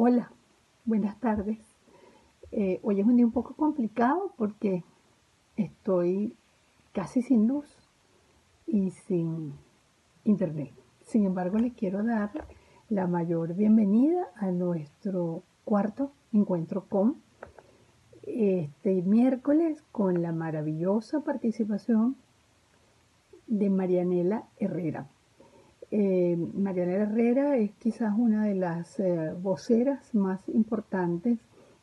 Hola, buenas tardes. Eh, hoy es un día un poco complicado porque estoy casi sin luz y sin internet. Sin embargo, les quiero dar la mayor bienvenida a nuestro cuarto encuentro con este miércoles con la maravillosa participación de Marianela Herrera. Eh, Mariana Herrera es quizás una de las eh, voceras más importantes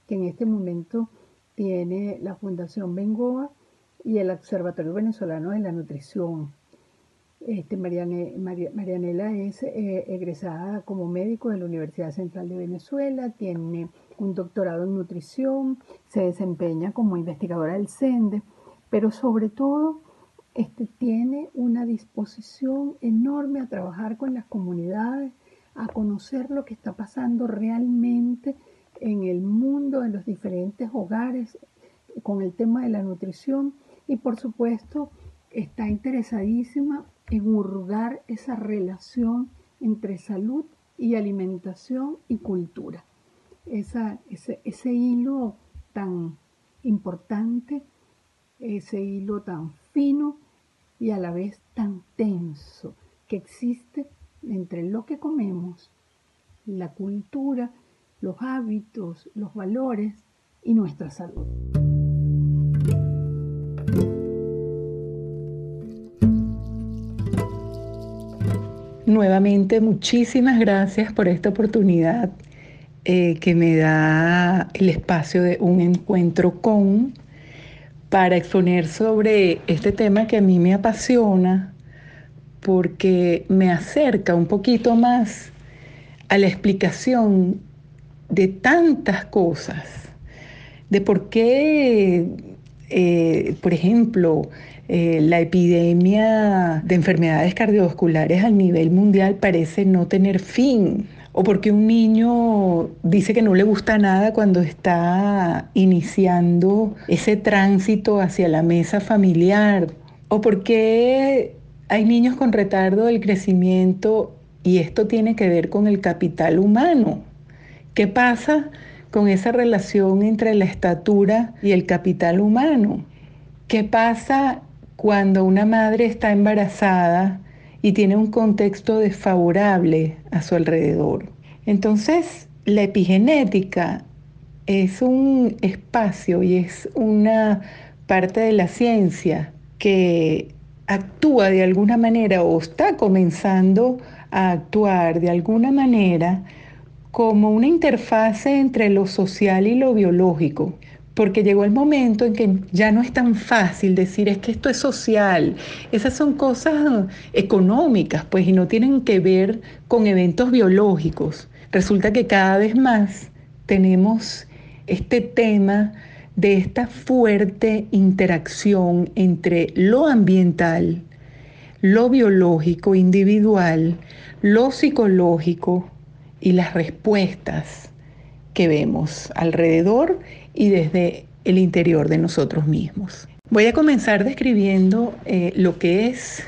que en este momento tiene la Fundación Bengoa y el Observatorio Venezolano de la Nutrición. Este, Marianela es eh, egresada como médico de la Universidad Central de Venezuela, tiene un doctorado en nutrición, se desempeña como investigadora del CENDE, pero sobre todo este, tiene una disposición enorme a trabajar con las comunidades, a conocer lo que está pasando realmente en el mundo, en los diferentes hogares, con el tema de la nutrición y por supuesto está interesadísima en hurgar esa relación entre salud y alimentación y cultura. ese, ese hilo tan importante, ese hilo tan fino y a la vez tan tenso que existe entre lo que comemos, la cultura, los hábitos, los valores y nuestra salud. Nuevamente, muchísimas gracias por esta oportunidad eh, que me da el espacio de un encuentro con para exponer sobre este tema que a mí me apasiona porque me acerca un poquito más a la explicación de tantas cosas, de por qué, eh, por ejemplo, eh, la epidemia de enfermedades cardiovasculares a nivel mundial parece no tener fin o porque un niño dice que no le gusta nada cuando está iniciando ese tránsito hacia la mesa familiar, o porque hay niños con retardo del crecimiento y esto tiene que ver con el capital humano. ¿Qué pasa con esa relación entre la estatura y el capital humano? ¿Qué pasa cuando una madre está embarazada y tiene un contexto desfavorable a su alrededor. Entonces, la epigenética es un espacio y es una parte de la ciencia que actúa de alguna manera o está comenzando a actuar de alguna manera como una interfase entre lo social y lo biológico porque llegó el momento en que ya no es tan fácil decir es que esto es social. Esas son cosas económicas, pues, y no tienen que ver con eventos biológicos. Resulta que cada vez más tenemos este tema de esta fuerte interacción entre lo ambiental, lo biológico individual, lo psicológico y las respuestas que vemos alrededor y desde el interior de nosotros mismos. Voy a comenzar describiendo eh, lo que es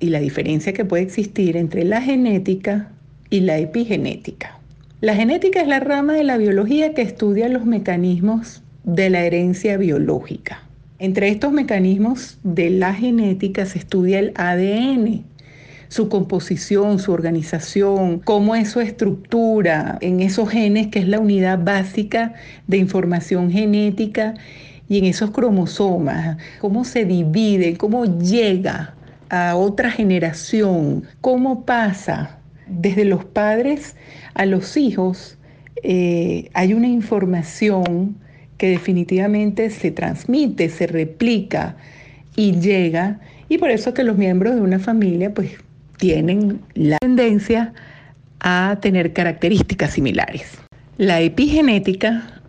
y la diferencia que puede existir entre la genética y la epigenética. La genética es la rama de la biología que estudia los mecanismos de la herencia biológica. Entre estos mecanismos de la genética se estudia el ADN, su composición, su organización, cómo es su estructura en esos genes, que es la unidad básica de información genética, y en esos cromosomas, cómo se divide, cómo llega a otra generación, cómo pasa desde los padres a los hijos. Eh, hay una información que definitivamente se transmite, se replica y llega, y por eso que los miembros de una familia pues tienen la tendencia a tener características similares. La epigenética,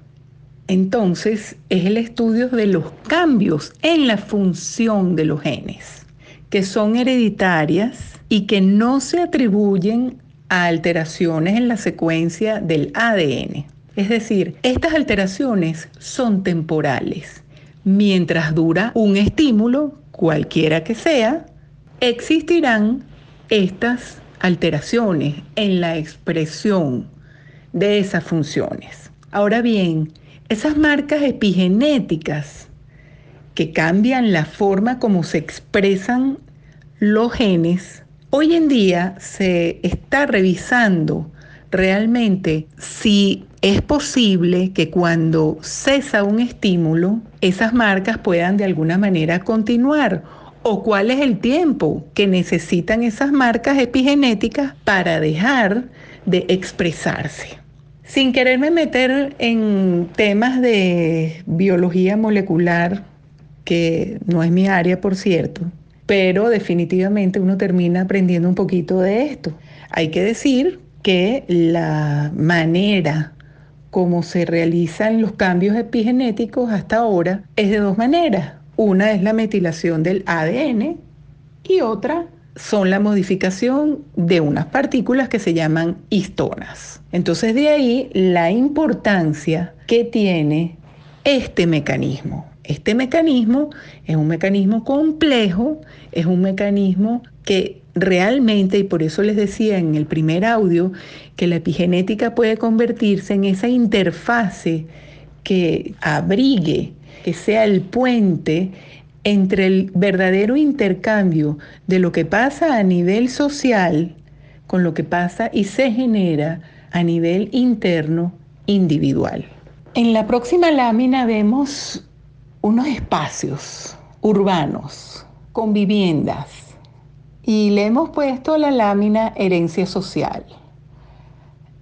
entonces, es el estudio de los cambios en la función de los genes, que son hereditarias y que no se atribuyen a alteraciones en la secuencia del ADN. Es decir, estas alteraciones son temporales. Mientras dura un estímulo, cualquiera que sea, existirán estas alteraciones en la expresión de esas funciones. Ahora bien, esas marcas epigenéticas que cambian la forma como se expresan los genes, hoy en día se está revisando realmente si es posible que cuando cesa un estímulo, esas marcas puedan de alguna manera continuar o cuál es el tiempo que necesitan esas marcas epigenéticas para dejar de expresarse. Sin quererme meter en temas de biología molecular, que no es mi área, por cierto, pero definitivamente uno termina aprendiendo un poquito de esto. Hay que decir que la manera como se realizan los cambios epigenéticos hasta ahora es de dos maneras. Una es la metilación del ADN y otra son la modificación de unas partículas que se llaman histonas. Entonces de ahí la importancia que tiene este mecanismo. Este mecanismo es un mecanismo complejo, es un mecanismo que realmente, y por eso les decía en el primer audio, que la epigenética puede convertirse en esa interfase que abrigue, que sea el puente entre el verdadero intercambio de lo que pasa a nivel social con lo que pasa y se genera a nivel interno individual. En la próxima lámina vemos unos espacios urbanos con viviendas y le hemos puesto la lámina herencia social.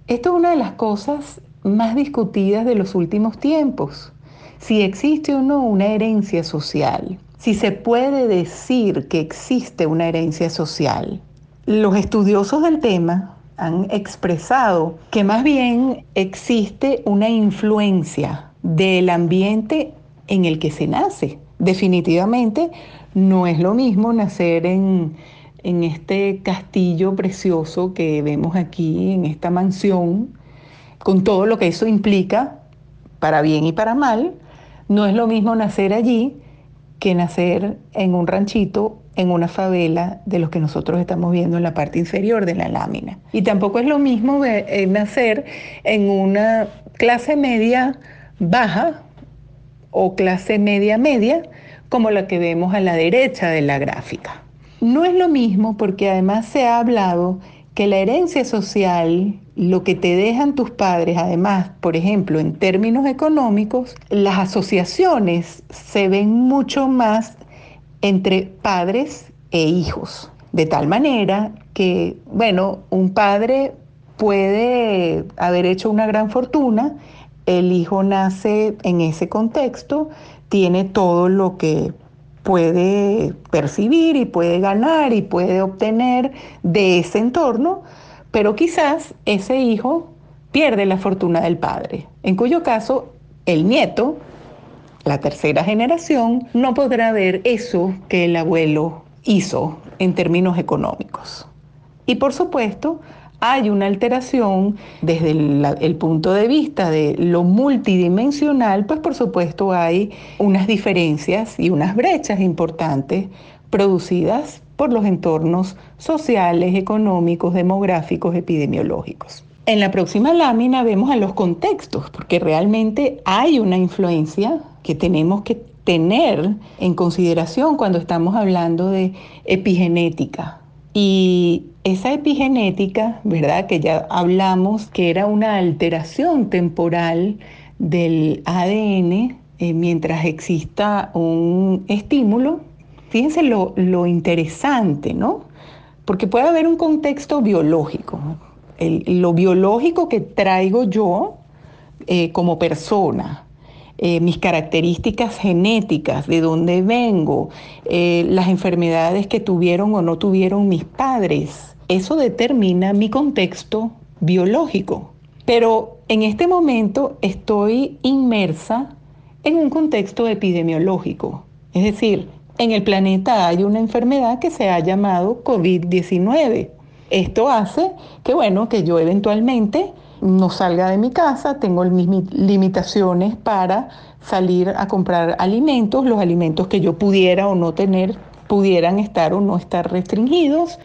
Esto es una de las cosas más discutidas de los últimos tiempos, si existe o no una herencia social, si se puede decir que existe una herencia social. Los estudiosos del tema han expresado que más bien existe una influencia del ambiente en el que se nace. Definitivamente no es lo mismo nacer en en este castillo precioso que vemos aquí, en esta mansión, con todo lo que eso implica, para bien y para mal, no es lo mismo nacer allí que nacer en un ranchito, en una favela de los que nosotros estamos viendo en la parte inferior de la lámina. Y tampoco es lo mismo eh, nacer en una clase media baja o clase media media como la que vemos a la derecha de la gráfica. No es lo mismo porque además se ha hablado que la herencia social, lo que te dejan tus padres, además, por ejemplo, en términos económicos, las asociaciones se ven mucho más entre padres e hijos. De tal manera que, bueno, un padre puede haber hecho una gran fortuna, el hijo nace en ese contexto, tiene todo lo que puede percibir y puede ganar y puede obtener de ese entorno, pero quizás ese hijo pierde la fortuna del padre, en cuyo caso el nieto, la tercera generación, no podrá ver eso que el abuelo hizo en términos económicos. Y por supuesto, hay una alteración desde el, punto de vista de lo multidimensional, pues por supuesto hay unas diferencias y unas brechas importantes producidas por los entornos sociales, económicos, demográficos, epidemiológicos. En la próxima lámina vemos a los contextos, porque realmente hay una influencia que tenemos que tener en consideración cuando estamos hablando de epigenética. Y esa epigenética, ¿verdad? Que ya hablamos que era una alteración temporal del ADN eh, mientras exista un estímulo. Fíjense lo, interesante, ¿no? Porque puede haber un contexto biológico. lo biológico que traigo yo eh, como persona, eh, mis características genéticas, de dónde vengo, eh, las enfermedades que tuvieron o no tuvieron mis padres. Eso determina mi contexto biológico. Pero en este momento estoy inmersa en un contexto epidemiológico. Es decir, en el planeta hay una enfermedad que se ha llamado COVID-19. Esto hace que, bueno, que yo eventualmente no salga de mi casa, tengo mis limitaciones para salir a comprar alimentos, los alimentos que yo pudiera o no tener pudieran estar o no estar restringidos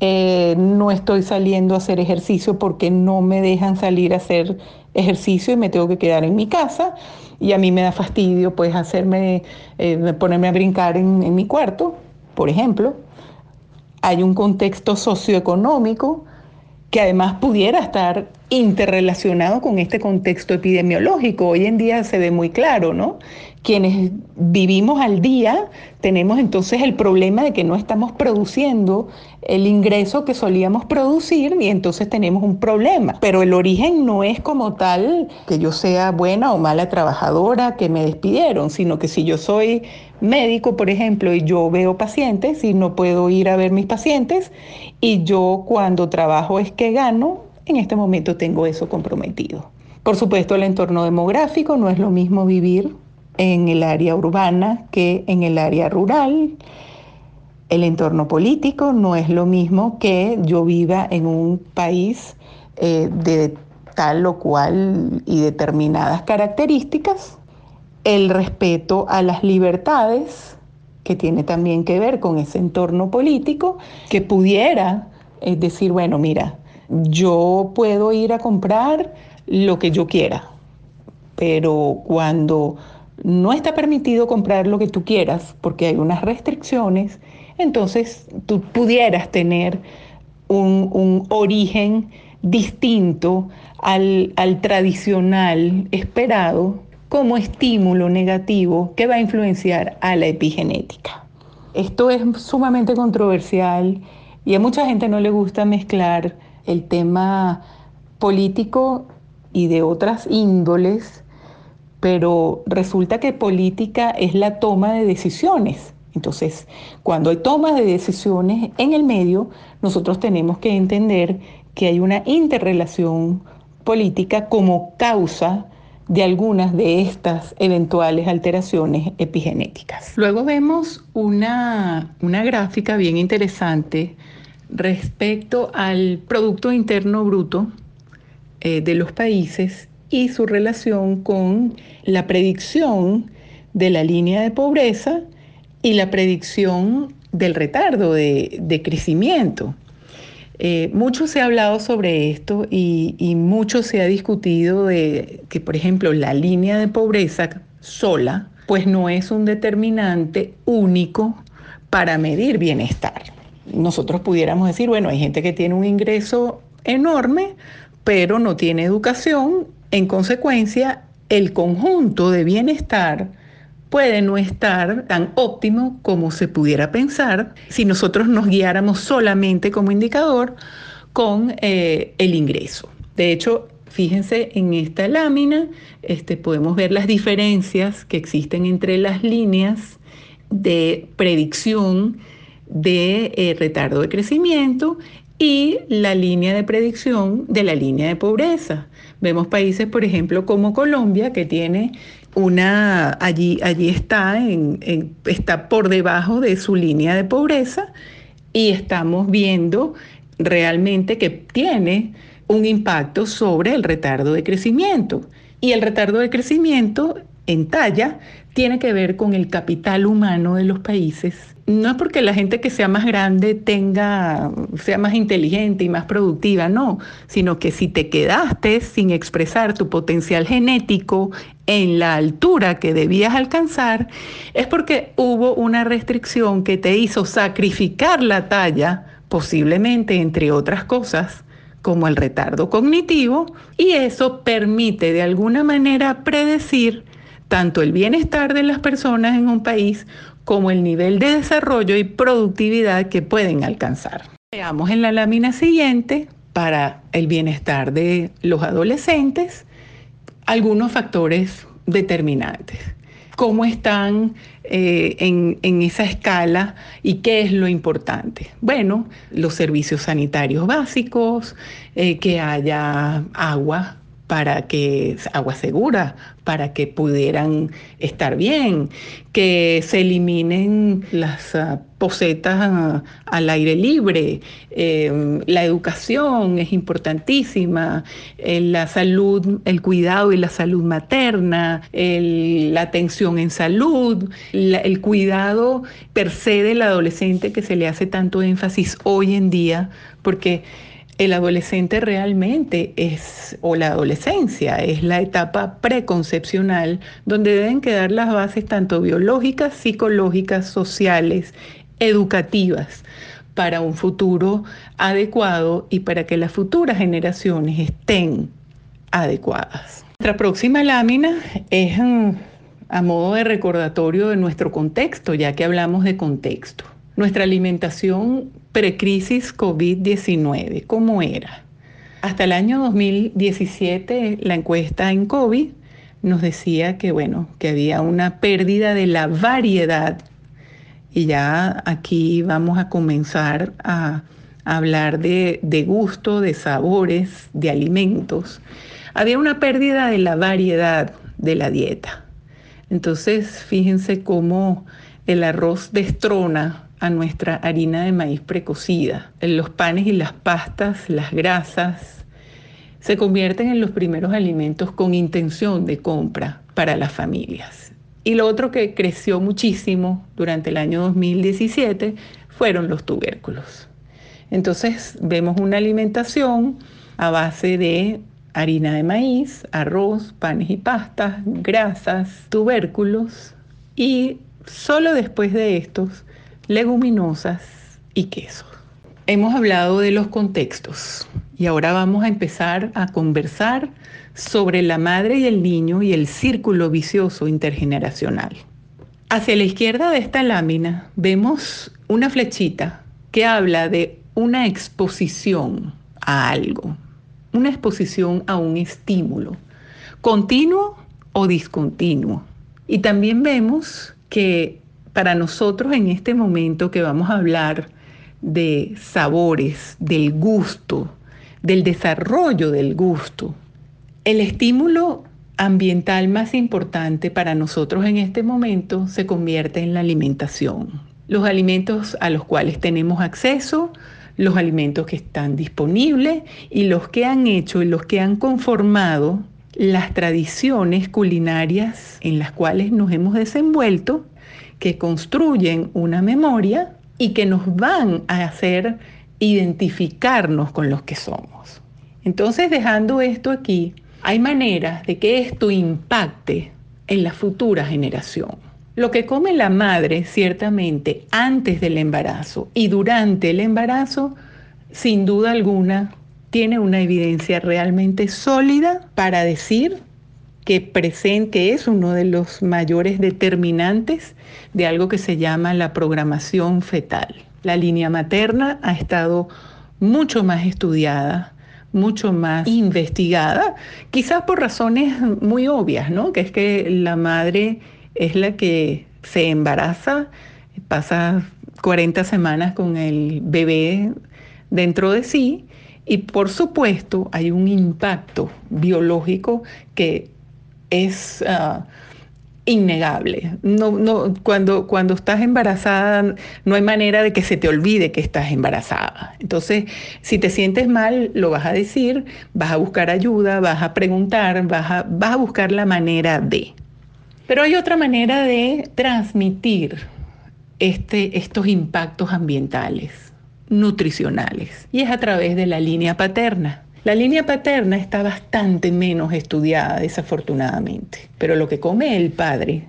eh, no estoy saliendo a hacer ejercicio porque no me dejan salir a hacer ejercicio y me tengo que quedar en mi casa y a mí me da fastidio pues hacerme, eh, ponerme a brincar en, en mi cuarto, por ejemplo. Hay un contexto socioeconómico que además pudiera estar interrelacionado con este contexto epidemiológico. Hoy en día se ve muy claro, ¿no? Quienes vivimos al día tenemos entonces el problema de que no estamos produciendo el ingreso que solíamos producir y entonces tenemos un problema. Pero el origen no es como tal que yo sea buena o mala trabajadora, que me despidieron, sino que si yo soy médico, por ejemplo, y yo veo pacientes y no puedo ir a ver mis pacientes y yo cuando trabajo es que gano, en este momento tengo eso comprometido. Por supuesto, el entorno demográfico no es lo mismo vivir en el área urbana que en el área rural. El entorno político no es lo mismo que yo viva en un país eh, de tal o cual y determinadas características el respeto a las libertades, que tiene también que ver con ese entorno político, que pudiera eh, decir, bueno, mira, yo puedo ir a comprar lo que yo quiera, pero cuando no está permitido comprar lo que tú quieras porque hay unas restricciones, entonces tú pudieras tener un, origen distinto al, al tradicional esperado como estímulo negativo que va a influenciar a la epigenética. Esto es sumamente controversial y a mucha gente no le gusta mezclar el tema político y de otras índoles, pero resulta que política es la toma de decisiones. Entonces, cuando hay toma de decisiones en el medio, nosotros tenemos que entender que hay una interrelación política como causa de algunas de estas eventuales alteraciones epigenéticas. Luego vemos una, gráfica bien interesante respecto al Producto Interno Bruto eh, de los países y su relación con la predicción de la línea de pobreza y la predicción del retardo de crecimiento. Eh, mucho se ha hablado sobre esto y, mucho se ha discutido de que, por ejemplo, la línea de pobreza sola, pues no es un determinante único para medir bienestar. Nosotros pudiéramos decir, bueno, hay gente que tiene un ingreso enorme, pero no tiene educación, en consecuencia, el conjunto de bienestar puede no estar tan óptimo como se pudiera pensar si nosotros nos guiáramos solamente como indicador con eh, el ingreso. De hecho, fíjense en esta lámina, este, podemos ver las diferencias que existen entre las líneas de predicción de eh, retardo de crecimiento y la línea de predicción de la línea de pobreza. Vemos países, por ejemplo, como Colombia, que tiene una, allí, allí está, está por debajo de su línea de pobreza y estamos viendo realmente que tiene un impacto sobre el retardo de crecimiento. Y el retardo de crecimiento en talla tiene que ver con el capital humano de los países. No es porque la gente que sea más grande tenga, sea más inteligente y más productiva, no, sino que si te quedaste sin expresar tu potencial genético en la altura que debías alcanzar, es porque hubo una restricción que te hizo sacrificar la talla, posiblemente entre otras cosas, como el retardo cognitivo, y eso permite de alguna manera predecir tanto el bienestar de las personas en un país como el nivel de desarrollo y productividad que pueden alcanzar. Veamos en la lámina siguiente, para el bienestar de los adolescentes, algunos factores determinantes. ¿Cómo están eh, en, esa escala y qué es lo importante? Bueno, los servicios sanitarios básicos, eh, que haya agua para que agua segura, para que pudieran estar bien, que se eliminen las ah, posetas al aire libre, eh, la educación es importantísima, eh, la salud, el cuidado y la salud materna, la atención en salud, el cuidado per se del adolescente que se le hace tanto énfasis hoy en día, porque el adolescente realmente es, o la adolescencia, es la etapa preconcepcional donde deben quedar las bases tanto biológicas, psicológicas, sociales, educativas para un futuro adecuado y para que las futuras generaciones estén adecuadas. Nuestra próxima lámina es mm, a modo de recordatorio de nuestro contexto, ya que hablamos de contexto. Nuestra alimentación precrisis COVID-19, ¿cómo era? Hasta el año 2017, la encuesta en COVID nos decía que, bueno, que había una pérdida de la variedad. Y ya aquí vamos a comenzar a hablar de, de gusto, de sabores, de alimentos. Había una pérdida de la variedad de la dieta. Entonces, fíjense cómo el arroz destrona nuestra harina de maíz precocida. Los panes y las pastas, las grasas, se convierten en los primeros alimentos con intención de compra para las familias. Y lo otro que creció muchísimo durante el año 2017 fueron los tubérculos. Entonces vemos una alimentación a base de harina de maíz, arroz, panes y pastas, grasas, tubérculos y solo después de estos leguminosas y quesos. Hemos hablado de los contextos y ahora vamos a empezar a conversar sobre la madre y el niño y el círculo vicioso intergeneracional. Hacia la izquierda de esta lámina vemos una flechita que habla de una exposición a algo, una exposición a un estímulo, continuo o discontinuo. Y también vemos que para nosotros en este momento que vamos a hablar de sabores, del gusto, del desarrollo del gusto, el estímulo ambiental más importante para nosotros en este momento se convierte en la alimentación. Los alimentos a los cuales tenemos acceso, los alimentos que están disponibles y los que han hecho y los que han conformado las tradiciones culinarias en las cuales nos hemos desenvuelto que construyen una memoria y que nos van a hacer identificarnos con los que somos. Entonces, dejando esto aquí, hay maneras de que esto impacte en la futura generación. Lo que come la madre, ciertamente, antes del embarazo y durante el embarazo, sin duda alguna, tiene una evidencia realmente sólida para decir que presente es uno de los mayores determinantes de algo que se llama la programación fetal. La línea materna ha estado mucho más estudiada, mucho más investigada, quizás por razones muy obvias, ¿no? Que es que la madre es la que se embaraza, pasa 40 semanas con el bebé dentro de sí y por supuesto hay un impacto biológico que es ah, innegable. No, no, cuando, cuando estás embarazada no hay manera de que se te olvide que estás embarazada. Entonces, si te sientes mal, lo vas a decir, vas a buscar ayuda, vas a preguntar, vas a, vas a buscar la manera de. Pero hay otra manera de transmitir este, estos impactos ambientales, nutricionales, y es a través de la línea paterna. La línea paterna está bastante menos estudiada, desafortunadamente, pero lo que come el padre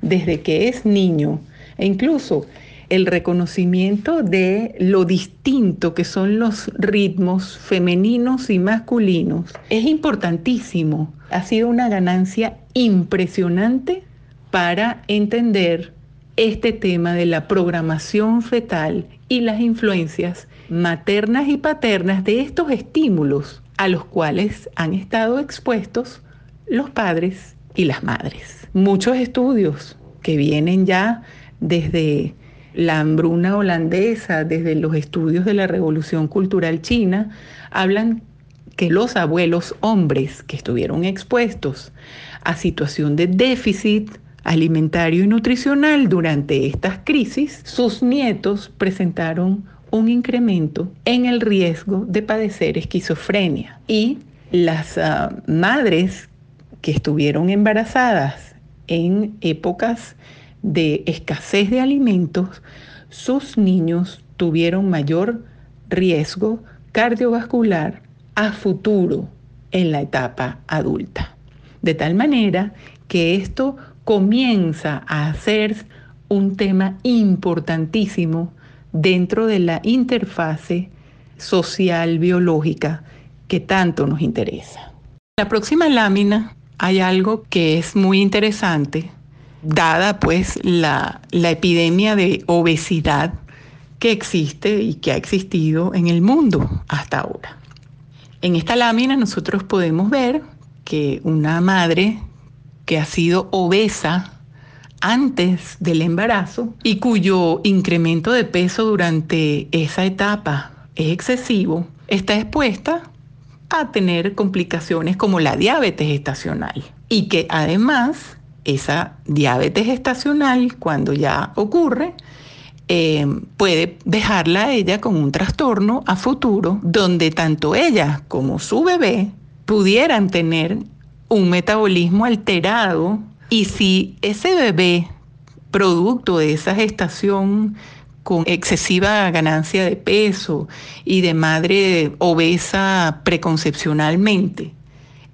desde que es niño e incluso el reconocimiento de lo distinto que son los ritmos femeninos y masculinos es importantísimo. Ha sido una ganancia impresionante para entender este tema de la programación fetal y las influencias maternas y paternas de estos estímulos a los cuales han estado expuestos los padres y las madres. Muchos estudios que vienen ya desde la hambruna holandesa, desde los estudios de la Revolución Cultural China, hablan que los abuelos hombres que estuvieron expuestos a situación de déficit alimentario y nutricional durante estas crisis, sus nietos presentaron un incremento en el riesgo de padecer esquizofrenia y las uh, madres que estuvieron embarazadas en épocas de escasez de alimentos, sus niños tuvieron mayor riesgo cardiovascular a futuro en la etapa adulta. De tal manera que esto comienza a ser un tema importantísimo dentro de la interfase social biológica que tanto nos interesa. En la próxima lámina hay algo que es muy interesante, dada pues la, la epidemia de obesidad que existe y que ha existido en el mundo hasta ahora. En esta lámina nosotros podemos ver que una madre que ha sido obesa antes del embarazo y cuyo incremento de peso durante esa etapa es excesivo, está expuesta a tener complicaciones como la diabetes estacional y que además esa diabetes estacional cuando ya ocurre eh, puede dejarla a ella con un trastorno a futuro donde tanto ella como su bebé pudieran tener un metabolismo alterado y si ese bebé, producto de esa gestación con excesiva ganancia de peso y de madre obesa preconcepcionalmente,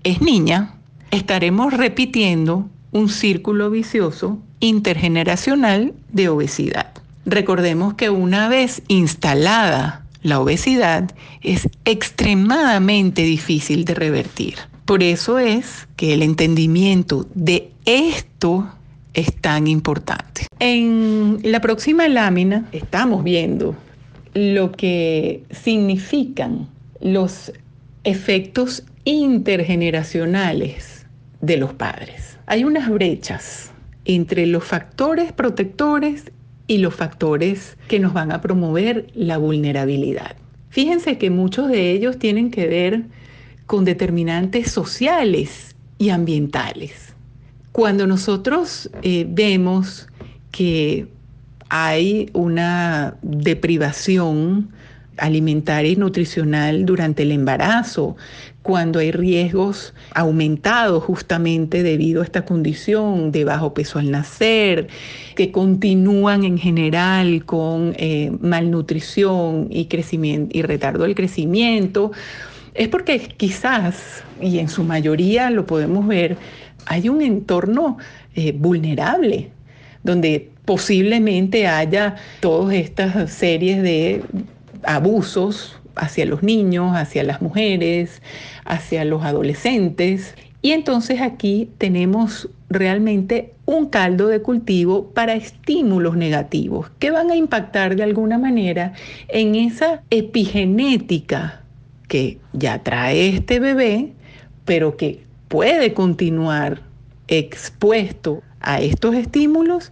es niña, estaremos repitiendo un círculo vicioso intergeneracional de obesidad. Recordemos que una vez instalada la obesidad es extremadamente difícil de revertir. Por eso es que el entendimiento de esto es tan importante. En la próxima lámina estamos viendo lo que significan los efectos intergeneracionales de los padres. Hay unas brechas entre los factores protectores y los factores que nos van a promover la vulnerabilidad. Fíjense que muchos de ellos tienen que ver con determinantes sociales y ambientales. Cuando nosotros eh, vemos que hay una deprivación alimentaria y nutricional durante el embarazo, cuando hay riesgos aumentados justamente debido a esta condición de bajo peso al nacer, que continúan en general con eh, malnutrición y, crecimiento, y retardo del crecimiento, es porque quizás, y en su mayoría lo podemos ver, hay un entorno eh, vulnerable, donde posiblemente haya todas estas series de abusos hacia los niños, hacia las mujeres, hacia los adolescentes. Y entonces aquí tenemos realmente un caldo de cultivo para estímulos negativos que van a impactar de alguna manera en esa epigenética que ya trae este bebé, pero que puede continuar expuesto a estos estímulos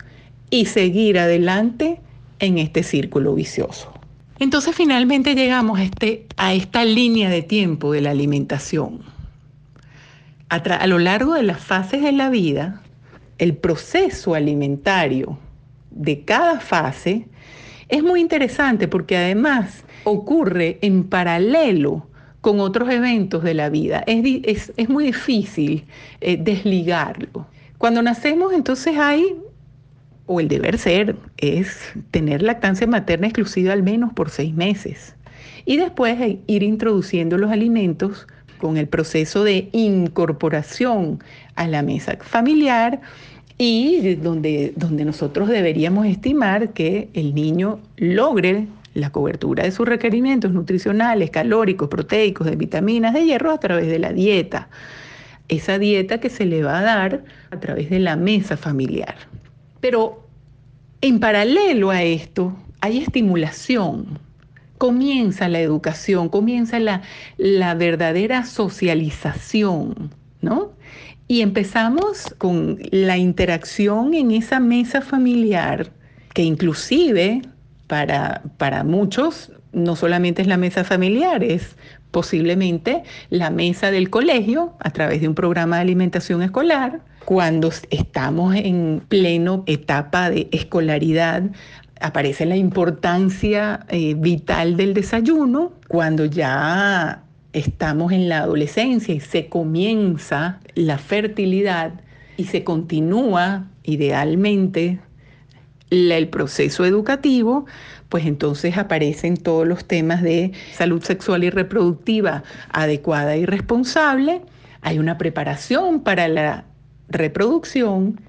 y seguir adelante en este círculo vicioso. Entonces finalmente llegamos a, este, esta línea de tiempo de la alimentación. A, a lo largo de las fases de la vida, el proceso alimentario de cada fase es muy interesante porque además ocurre en paralelo con otros eventos de la vida. Es, es, muy difícil eh, desligarlo. Cuando nacemos entonces hay, o el deber ser, es tener lactancia materna exclusiva al menos por seis meses. Y después ir introduciendo los alimentos con el proceso de incorporación a la mesa familiar y donde, donde nosotros deberíamos estimar que el niño logre la cobertura de sus requerimientos nutricionales, calóricos, proteicos, de vitaminas, de hierro a través de la dieta. Esa dieta que se le va a dar a través de la mesa familiar. Pero en paralelo a esto hay estimulación. Comienza la educación, comienza la, la verdadera socialización, ¿no? Y empezamos con la interacción en esa mesa familiar, que inclusive para, para muchos no solamente es la mesa familiar, es posiblemente la mesa del colegio a través de un programa de alimentación escolar. Cuando estamos en pleno etapa de escolaridad, aparece la importancia eh, vital del desayuno. Cuando ya estamos en la adolescencia y se comienza la fertilidad y se continúa idealmente el proceso educativo, pues entonces aparecen todos los temas de salud sexual y reproductiva adecuada y responsable, hay una preparación para la reproducción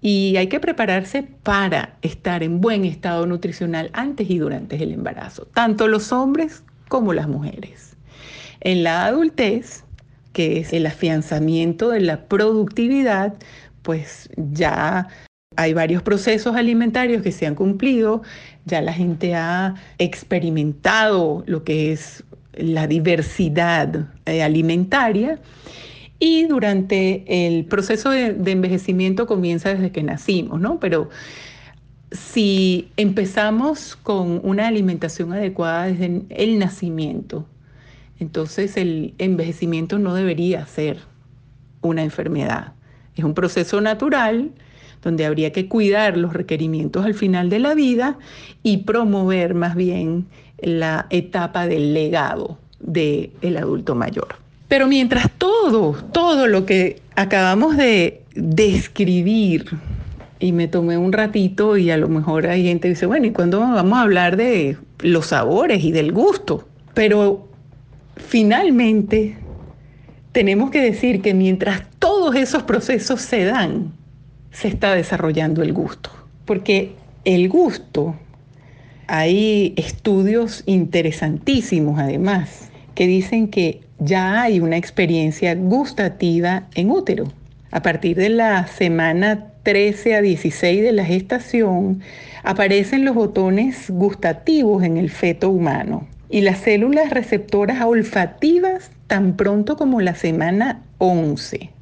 y hay que prepararse para estar en buen estado nutricional antes y durante el embarazo, tanto los hombres como las mujeres. En la adultez, que es el afianzamiento de la productividad, pues ya hay varios procesos alimentarios que se han cumplido, ya la gente ha experimentado lo que es la diversidad eh, alimentaria y durante el proceso de, de, envejecimiento comienza desde que nacimos, ¿no? Pero si empezamos con una alimentación adecuada desde el nacimiento, entonces el envejecimiento no debería ser una enfermedad. Es un proceso natural donde habría que cuidar los requerimientos al final de la vida y promover más bien la etapa del legado del adulto mayor. Pero mientras todo, todo lo que acabamos de describir, y me tomé un ratito y a lo mejor hay gente que dice, bueno, ¿y cuándo vamos a hablar de los sabores y del gusto? Pero finalmente tenemos que decir que mientras todos esos procesos se dan, se está desarrollando el gusto. Porque el gusto, hay estudios interesantísimos además, que dicen que ya hay una experiencia gustativa en útero. A partir de la semana 13 a 16 de la gestación, aparecen los botones gustativos en el feto humano y las células receptoras olfativas tan pronto como la semana 11.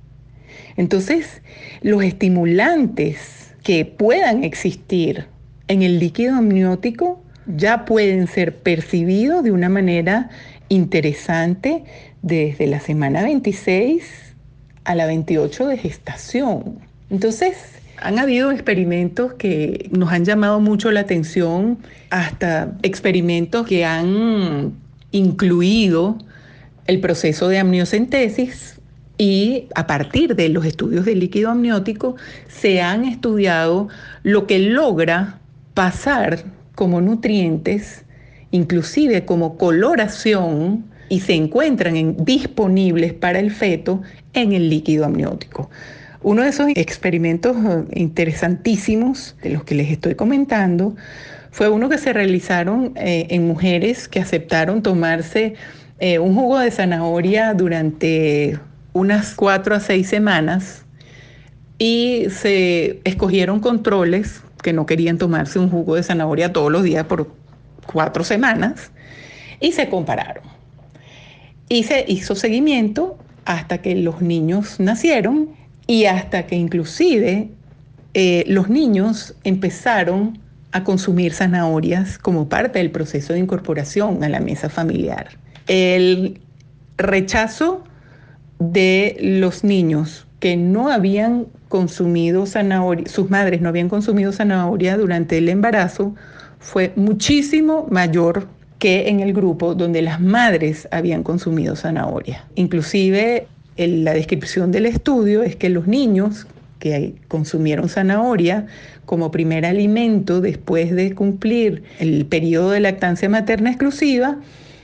Entonces, los estimulantes que puedan existir en el líquido amniótico ya pueden ser percibidos de una manera interesante desde la semana 26 a la 28 de gestación. Entonces, han habido experimentos que nos han llamado mucho la atención, hasta experimentos que han incluido el proceso de amniocentesis y a partir de los estudios del líquido amniótico se han estudiado lo que logra pasar como nutrientes, inclusive como coloración, y se encuentran disponibles para el feto en el líquido amniótico. Uno de esos experimentos eh, interesantísimos de los que les estoy comentando fue uno que se realizaron eh, en mujeres que aceptaron tomarse eh, un jugo de zanahoria durante unas cuatro a seis semanas y se escogieron controles que no querían tomarse un jugo de zanahoria todos los días por cuatro semanas y se compararon. Y se hizo seguimiento hasta que los niños nacieron y hasta que inclusive eh, los niños empezaron a consumir zanahorias como parte del proceso de incorporación a la mesa familiar. El rechazo de los niños que no habían consumido zanahoria, sus madres no habían consumido zanahoria durante el embarazo, fue muchísimo mayor que en el grupo donde las madres habían consumido zanahoria. Inclusive la descripción del estudio es que los niños que consumieron zanahoria como primer alimento después de cumplir el periodo de lactancia materna exclusiva,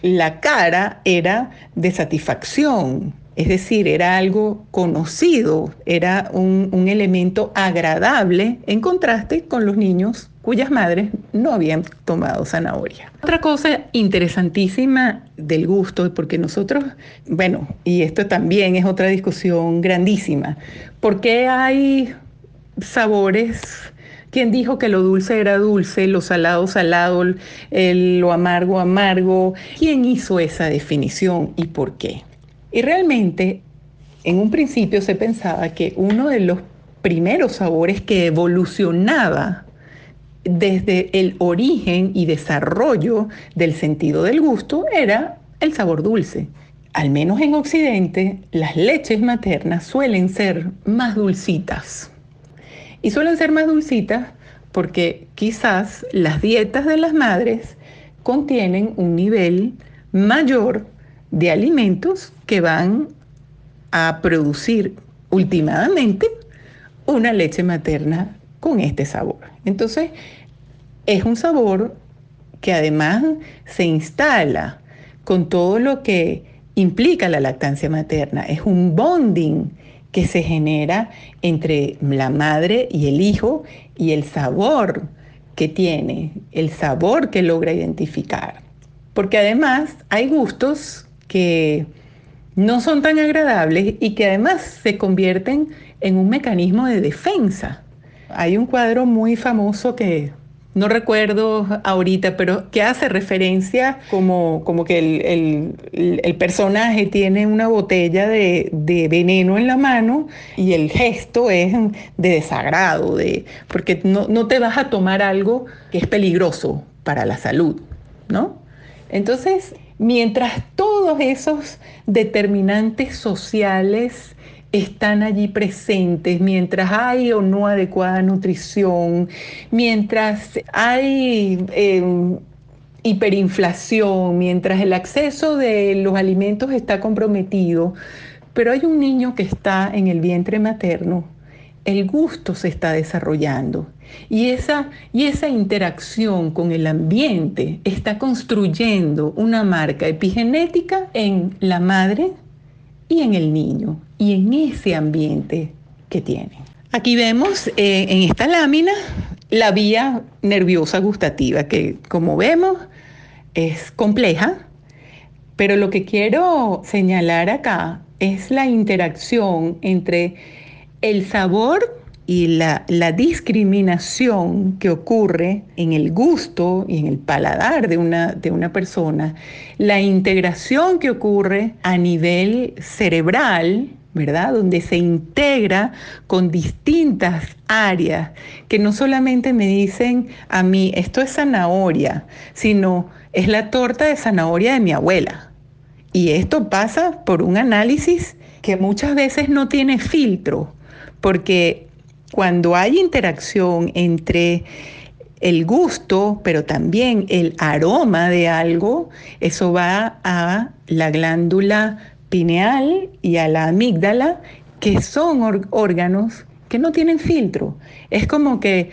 la cara era de satisfacción, es decir, era algo conocido, era un, elemento agradable en contraste con los niños cuyas madres no habían tomado zanahoria. Otra cosa interesantísima del gusto, porque nosotros, bueno, y esto también es otra discusión grandísima, ¿por qué hay sabores ¿Quién dijo que lo dulce era dulce, lo salado salado, lo amargo amargo? ¿Quién hizo esa definición y por qué? Y realmente, en un principio se pensaba que uno de los primeros sabores que evolucionaba desde el origen y desarrollo del sentido del gusto era el sabor dulce. Al menos en Occidente, las leches maternas suelen ser más dulcitas. Y suelen ser más dulcitas porque quizás las dietas de las madres contienen un nivel mayor de alimentos que van a producir últimamente una leche materna con este sabor. Entonces, es un sabor que además se instala con todo lo que implica la lactancia materna. Es un bonding que se genera entre la madre y el hijo y el sabor que tiene, el sabor que logra identificar. Porque además hay gustos que no son tan agradables y que además se convierten en un mecanismo de defensa. Hay un cuadro muy famoso que no recuerdo ahorita, pero que hace referencia como, como que el, personaje tiene una botella de, veneno en la mano y el gesto es de desagrado, de, porque no, no te vas a tomar algo que es peligroso para la salud, ¿no? Entonces, mientras todos esos determinantes sociales están allí presentes mientras hay o no adecuada nutrición, mientras hay em, hiperinflación, mientras el acceso de los alimentos está comprometido, pero hay un niño que está en el vientre materno, el gusto se está desarrollando y esa, y esa interacción con el ambiente está construyendo una marca epigenética en la madre y en el niño y en ese ambiente que tiene. Aquí vemos eh, en esta lámina la vía nerviosa gustativa, que como vemos es compleja, pero lo que quiero señalar acá es la interacción entre el sabor y la, discriminación que ocurre en el gusto y en el paladar de una, de una persona, la integración que ocurre a nivel cerebral, ¿verdad? Donde se integra con distintas áreas que no solamente me dicen a mí, esto es zanahoria, sino es la torta de zanahoria de mi abuela. Y esto pasa por un análisis que muchas veces no tiene filtro, porque cuando hay interacción entre el gusto, pero también el aroma de algo, eso va a la glándula pineal y a la amígdala, que son órganos que no tienen filtro. Es como que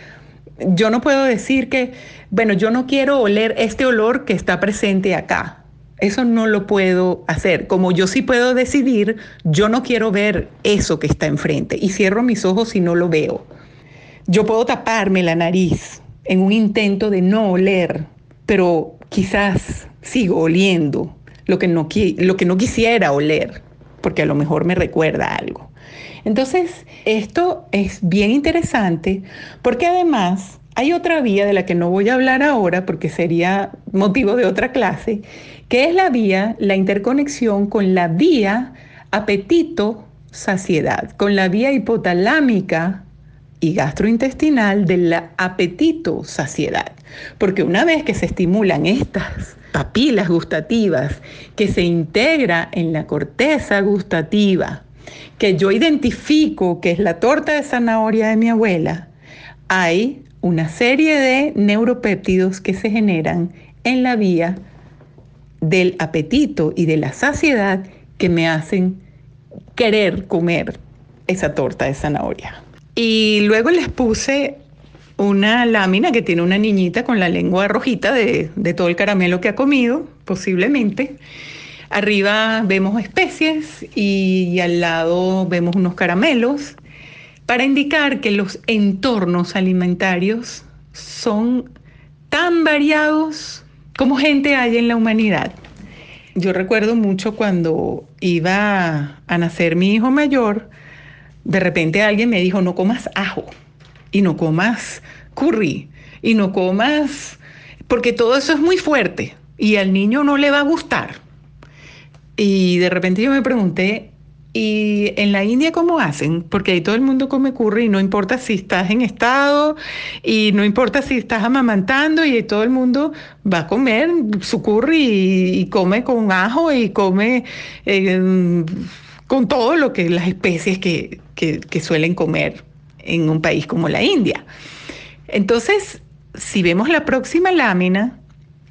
yo no puedo decir que, bueno, yo no quiero oler este olor que está presente acá. Eso no lo puedo hacer. Como yo sí puedo decidir, yo no quiero ver eso que está enfrente y cierro mis ojos y no lo veo. Yo puedo taparme la nariz en un intento de no oler, pero quizás sigo oliendo lo que no, lo que no quisiera oler, porque a lo mejor me recuerda algo. Entonces, esto es bien interesante porque además hay otra vía de la que no voy a hablar ahora porque sería motivo de otra clase, que es la vía, la interconexión con la vía apetito-saciedad, con la vía hipotalámica y gastrointestinal del apetito-saciedad. Porque una vez que se estimulan estas papilas gustativas, que se integra en la corteza gustativa, que yo identifico que es la torta de zanahoria de mi abuela, hay una serie de neuropéptidos que se generan en la vía del apetito y de la saciedad que me hacen querer comer esa torta de zanahoria. Y luego les puse una lámina que tiene una niñita con la lengua rojita de, todo el caramelo que ha comido, posiblemente. Arriba vemos especies y al lado vemos unos caramelos para indicar que los entornos alimentarios son tan variados como gente hay en la humanidad. Yo recuerdo mucho cuando iba a nacer mi hijo mayor, de repente alguien me dijo, no comas ajo y no comas curry y no comas, porque todo eso es muy fuerte y al niño no le va a gustar. Y de repente yo me pregunté, ¿Y en la India cómo hacen? Porque ahí todo el mundo come curry no importa si estás en estado y no importa si estás amamantando y todo el mundo va a comer su curry y, come con ajo y come eh, con todo lo que las especies que, que suelen comer en un país como la India. Entonces, si vemos la próxima lámina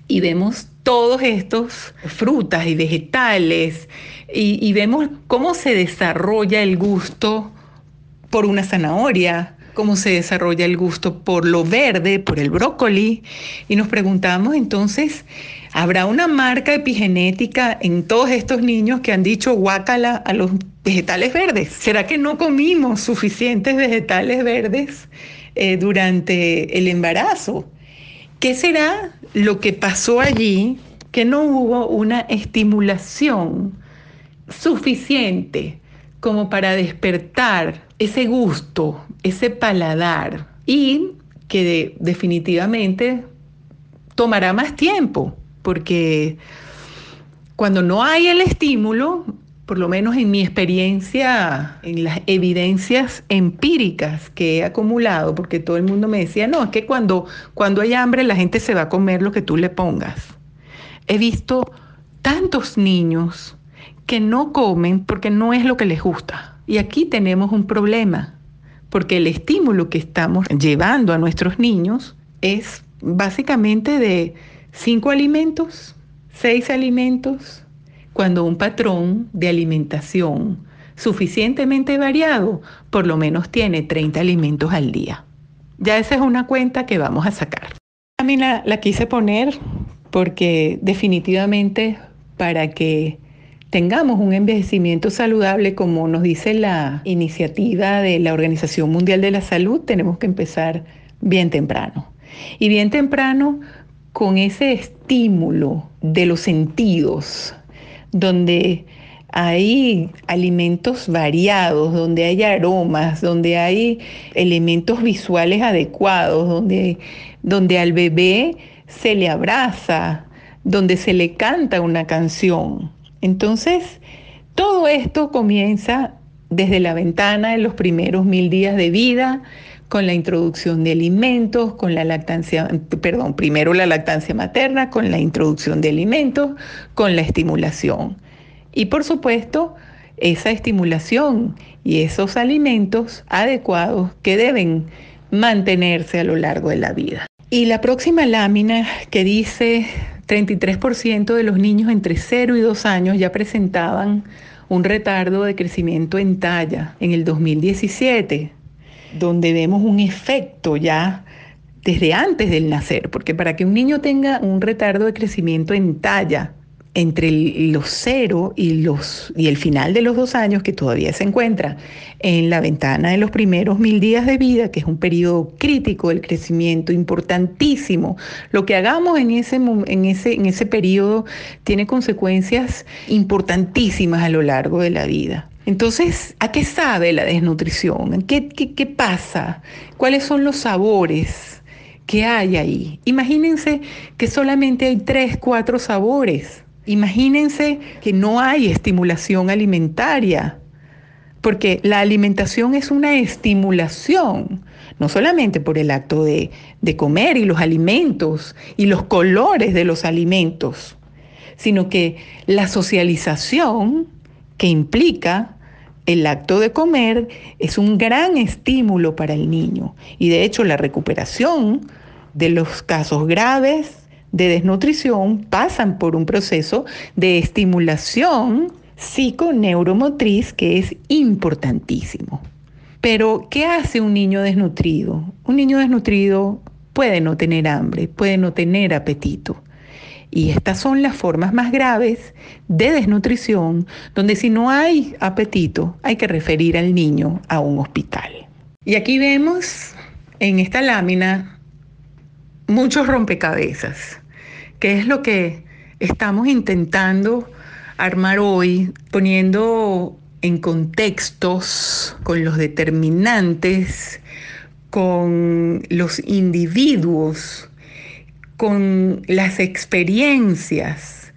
y vemos todos estos frutas y vegetales y, vemos cómo se desarrolla el gusto por una zanahoria, cómo se desarrolla el gusto por lo verde, por el brócoli, y nos preguntamos entonces, ¿habrá una marca epigenética en todos estos niños que han dicho guácala a los vegetales verdes? ¿Será que no comimos suficientes vegetales verdes eh, durante el embarazo? ¿Qué será lo que pasó allí que no hubo una estimulación suficiente como para despertar ese gusto, ese paladar y que definitivamente tomará más tiempo, porque cuando no hay el estímulo, por lo menos en mi experiencia, en las evidencias empíricas que he acumulado, porque todo el mundo me decía, no, es que cuando, cuando hay hambre la gente se va a comer lo que tú le pongas. He visto tantos niños que no comen porque no es lo que les gusta. Y aquí tenemos un problema, porque el estímulo que estamos llevando a nuestros niños es básicamente de cinco alimentos, seis alimentos, cuando un patrón de alimentación suficientemente variado por lo menos tiene 30 alimentos al día. Ya esa es una cuenta que vamos a sacar. A mí la, la quise poner porque definitivamente para que tengamos un envejecimiento saludable, como nos dice la iniciativa de la Organización Mundial de la Salud, tenemos que empezar bien temprano. Y bien temprano con ese estímulo de los sentidos, donde hay alimentos variados, donde hay aromas, donde hay elementos visuales adecuados, donde, donde al bebé se le abraza, donde se le canta una canción. Entonces, todo esto comienza desde la ventana en los primeros mil días de vida, con la introducción de alimentos, con la lactancia, perdón, primero la lactancia materna, con la introducción de alimentos, con la estimulación. Y por supuesto, esa estimulación y esos alimentos adecuados que deben mantenerse a lo largo de la vida. Y la próxima lámina que dice 33% de los niños entre 0 y 2 años ya presentaban un retardo de crecimiento en talla en el 2017, donde vemos un efecto ya desde antes del nacer, porque para que un niño tenga un retardo de crecimiento en talla entre los cero y, los, y el final de los dos años, que todavía se encuentra en la ventana de los primeros mil días de vida, que es un periodo crítico del crecimiento, importantísimo. Lo que hagamos en ese, en ese, en ese periodo tiene consecuencias importantísimas a lo largo de la vida. Entonces, ¿a qué sabe la desnutrición? ¿Qué, qué, qué pasa? ¿Cuáles son los sabores? que hay ahí. Imagínense que solamente hay tres, cuatro sabores. Imagínense que no hay estimulación alimentaria, porque la alimentación es una estimulación, no solamente por el acto de, comer y los alimentos y los colores de los alimentos, sino que la socialización que implica el acto de comer es un gran estímulo para el niño. Y de hecho la recuperación de los casos graves de desnutrición pasan por un proceso de estimulación psiconeuromotriz que es importantísimo. Pero, ¿qué hace un niño desnutrido? Un niño desnutrido puede no tener hambre, puede no tener apetito. Y estas son las formas más graves de desnutrición, donde si no hay apetito, hay que referir al niño a un hospital. Y aquí vemos en esta lámina muchos rompecabezas, que es lo que estamos intentando armar hoy, poniendo en contextos con los determinantes, con los individuos, con las experiencias,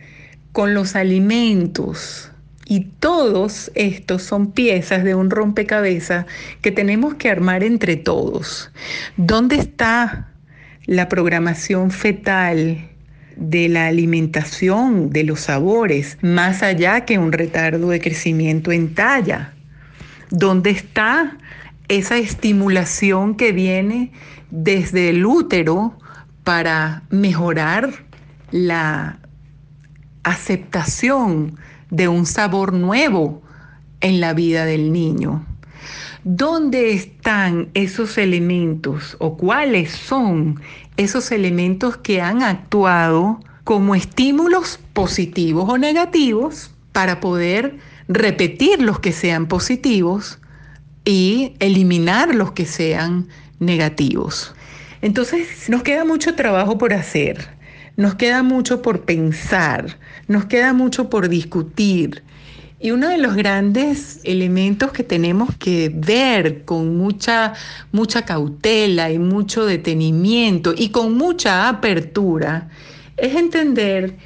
con los alimentos Y todos estos son piezas de un rompecabezas que tenemos que armar entre todos. ¿Dónde está la programación fetal de la alimentación, de los sabores, más allá que un retardo de crecimiento en talla? ¿Dónde está esa estimulación que viene desde el útero para mejorar la aceptación de un sabor nuevo en la vida del niño. ¿Dónde están esos elementos o cuáles son esos elementos que han actuado como estímulos positivos o negativos para poder repetir los que sean positivos y eliminar los que sean negativos? Entonces nos queda mucho trabajo por hacer, nos queda mucho por pensar, nos queda mucho por discutir. Y uno de los grandes elementos que tenemos que ver con mucha, mucha cautela y mucho detenimiento y con mucha apertura es entender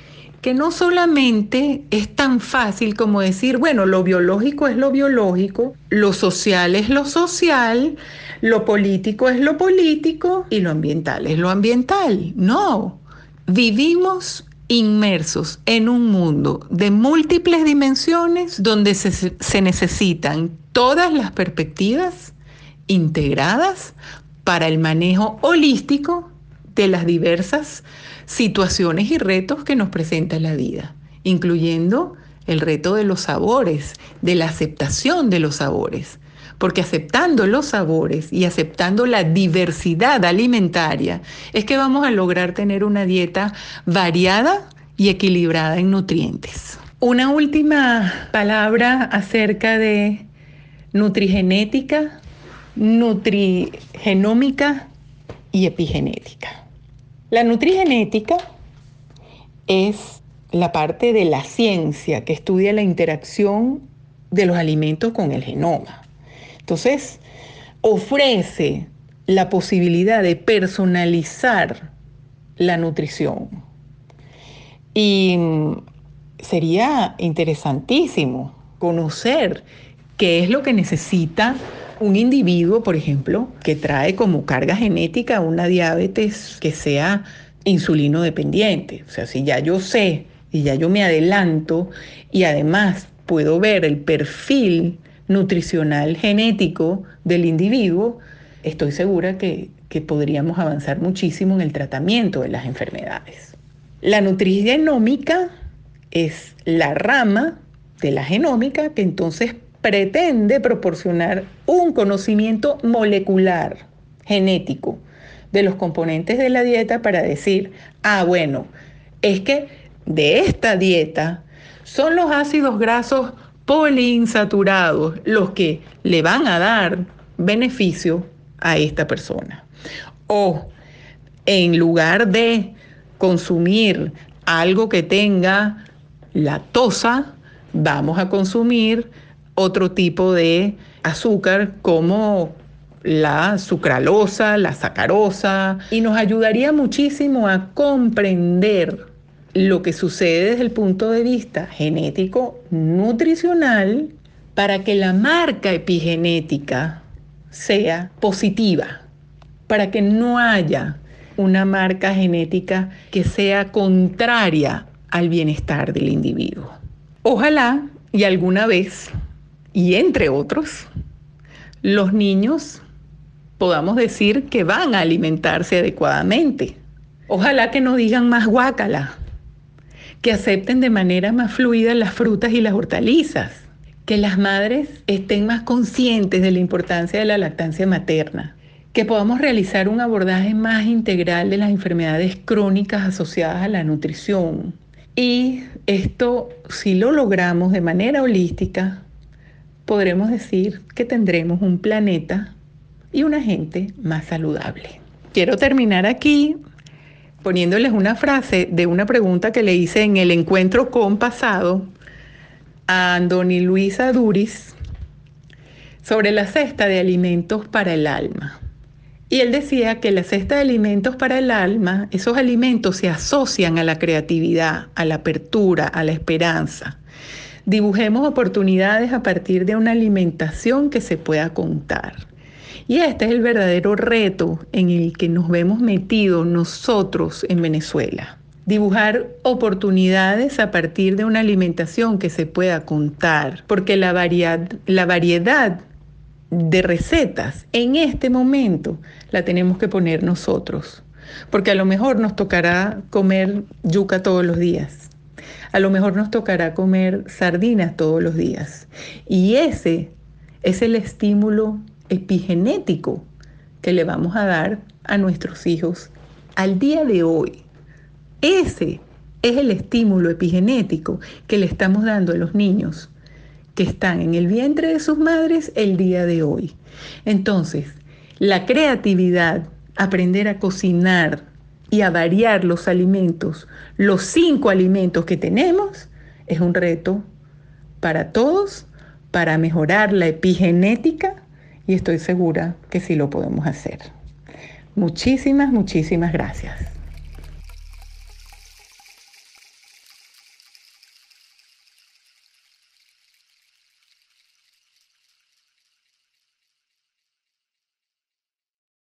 que no solamente es tan fácil como decir, bueno, lo biológico es lo biológico, lo social es lo social, lo político es lo político y lo ambiental es lo ambiental. No, vivimos inmersos en un mundo de múltiples dimensiones donde se, necesitan todas las perspectivas integradas para el manejo holístico de las diversas situaciones y retos que nos presenta la vida, incluyendo el reto de los sabores, de la aceptación de los sabores, porque aceptando los sabores y aceptando la diversidad alimentaria es que vamos a lograr tener una dieta variada y equilibrada en nutrientes. Una última palabra acerca de nutrigenética, nutrigenómica y epigenética. La nutrigenética es la parte de la ciencia que estudia la interacción de los alimentos con el genoma. Entonces, ofrece la posibilidad de personalizar la nutrición. Y sería interesantísimo conocer qué es lo que necesita un individuo, por ejemplo, que trae como carga genética una diabetes que sea insulino dependiente. O sea, si ya yo sé y ya yo me adelanto y además puedo ver el perfil nutricional genético del individuo, estoy segura que, podríamos avanzar muchísimo en el tratamiento de las enfermedades. La nutrigenómica es la rama de la genómica que entonces pretende proporcionar un conocimiento molecular, genético, de los componentes de la dieta para decir, ah, bueno, es que de esta dieta son los ácidos grasos poliinsaturados los que le van a dar beneficio a esta persona. O en lugar de consumir algo que tenga lactosa, vamos a consumir otro tipo de azúcar como la sucralosa, la sacarosa, y nos ayudaría muchísimo a comprender lo que sucede desde el punto de vista genético, nutricional, para que la marca epigenética sea positiva, para que no haya una marca genética que sea contraria al bienestar del individuo. Ojalá y alguna vez, y entre otros, los niños podamos decir que van a alimentarse adecuadamente. Ojalá que no digan más guácala, que acepten de manera más fluida las frutas y las hortalizas, que las madres estén más conscientes de la importancia de la lactancia materna, que podamos realizar un abordaje más integral de las enfermedades crónicas asociadas a la nutrición. Y esto, si lo logramos de manera holística, podremos decir que tendremos un planeta y una gente más saludable. Quiero terminar aquí poniéndoles una frase de una pregunta que le hice en el encuentro con pasado a Andoni Luisa Duris sobre la cesta de alimentos para el alma. Y él decía que la cesta de alimentos para el alma, esos alimentos se asocian a la creatividad, a la apertura, a la esperanza. Dibujemos oportunidades a partir de una alimentación que se pueda contar. Y este es el verdadero reto en el que nos vemos metidos nosotros en Venezuela. Dibujar oportunidades a partir de una alimentación que se pueda contar, porque la, la variedad de recetas en este momento la tenemos que poner nosotros, porque a lo mejor nos tocará comer yuca todos los días, a lo mejor nos tocará comer sardinas todos los días, y ese es el estímulo epigenético que le vamos a dar a nuestros hijos al día de hoy. Ese es el estímulo epigenético que le estamos dando a los niños que están en el vientre de sus madres el día de hoy. Entonces, la creatividad, aprender a cocinar y a variar los alimentos, los cinco alimentos que tenemos, es un reto para todos, para mejorar la epigenética y estoy segura que sí lo podemos hacer. Muchísimas, muchísimas gracias.